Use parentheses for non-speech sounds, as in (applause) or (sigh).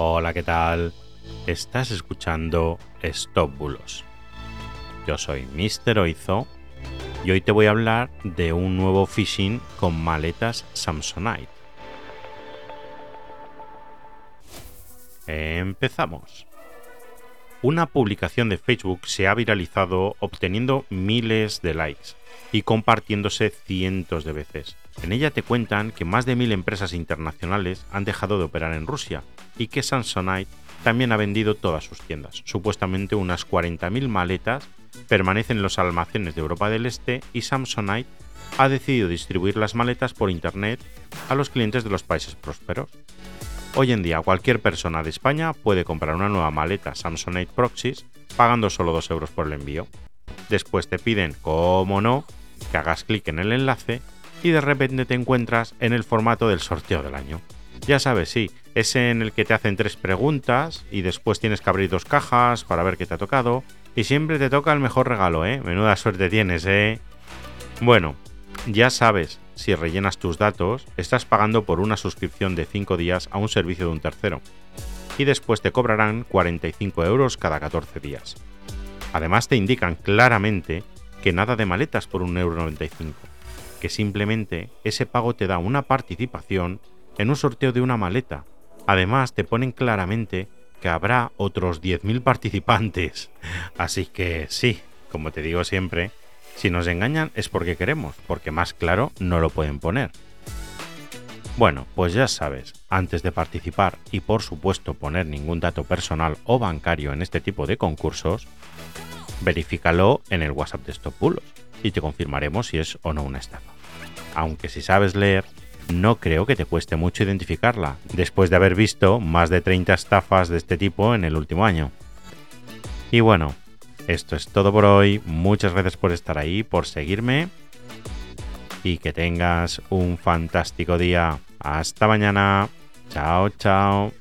Hola, ¿qué tal? Estás escuchando Stop Bulos. Yo soy Mr. Oizo y hoy te voy a hablar de un nuevo phishing con maletas Samsonite. Empezamos. Una publicación de Facebook se ha viralizado obteniendo miles de likes y compartiéndose cientos de veces. En ella te cuentan que más de mil empresas internacionales han dejado de operar en Rusia y que Samsonite también ha vendido todas sus tiendas. Supuestamente unas 40.000 maletas permanecen en los almacenes de Europa del Este y Samsonite ha decidido distribuir las maletas por Internet a los clientes de los países prósperos. Hoy en día cualquier persona de España puede comprar una nueva maleta Samsonite Proxys pagando solo 2 euros por el envío. Después te piden, como no, que hagas clic en el enlace y de repente te encuentras en el formato del sorteo del año. Ya sabes, sí, ese en el que te hacen tres preguntas y después tienes que abrir dos cajas para ver qué te ha tocado. Y siempre te toca el mejor regalo, ¿eh? Menuda suerte tienes, ¿eh? Bueno, ya sabes, si rellenas tus datos, estás pagando por una suscripción de 5 días a un servicio de un tercero. Y después te cobrarán 45 euros cada 14 días. Además te indican claramente que nada de maletas por 1,95€, que simplemente ese pago te da una participación en un sorteo de una maleta. Además te ponen claramente que habrá otros 10.000 participantes. (laughs) Así que sí, como te digo siempre, si nos engañan es porque queremos, porque más claro no lo pueden poner. Bueno, pues ya sabes, antes de participar y por supuesto poner ningún dato personal o bancario en este tipo de concursos, verifícalo en el WhatsApp de Stop Bulos y te confirmaremos si es o no una estafa. Aunque si sabes leer, no creo que te cueste mucho identificarla, después de haber visto más de 30 estafas de este tipo en el último año. Y bueno, esto es todo por hoy. Muchas gracias por estar ahí, por seguirme. Y que tengas un fantástico día. Hasta mañana. Chao, chao.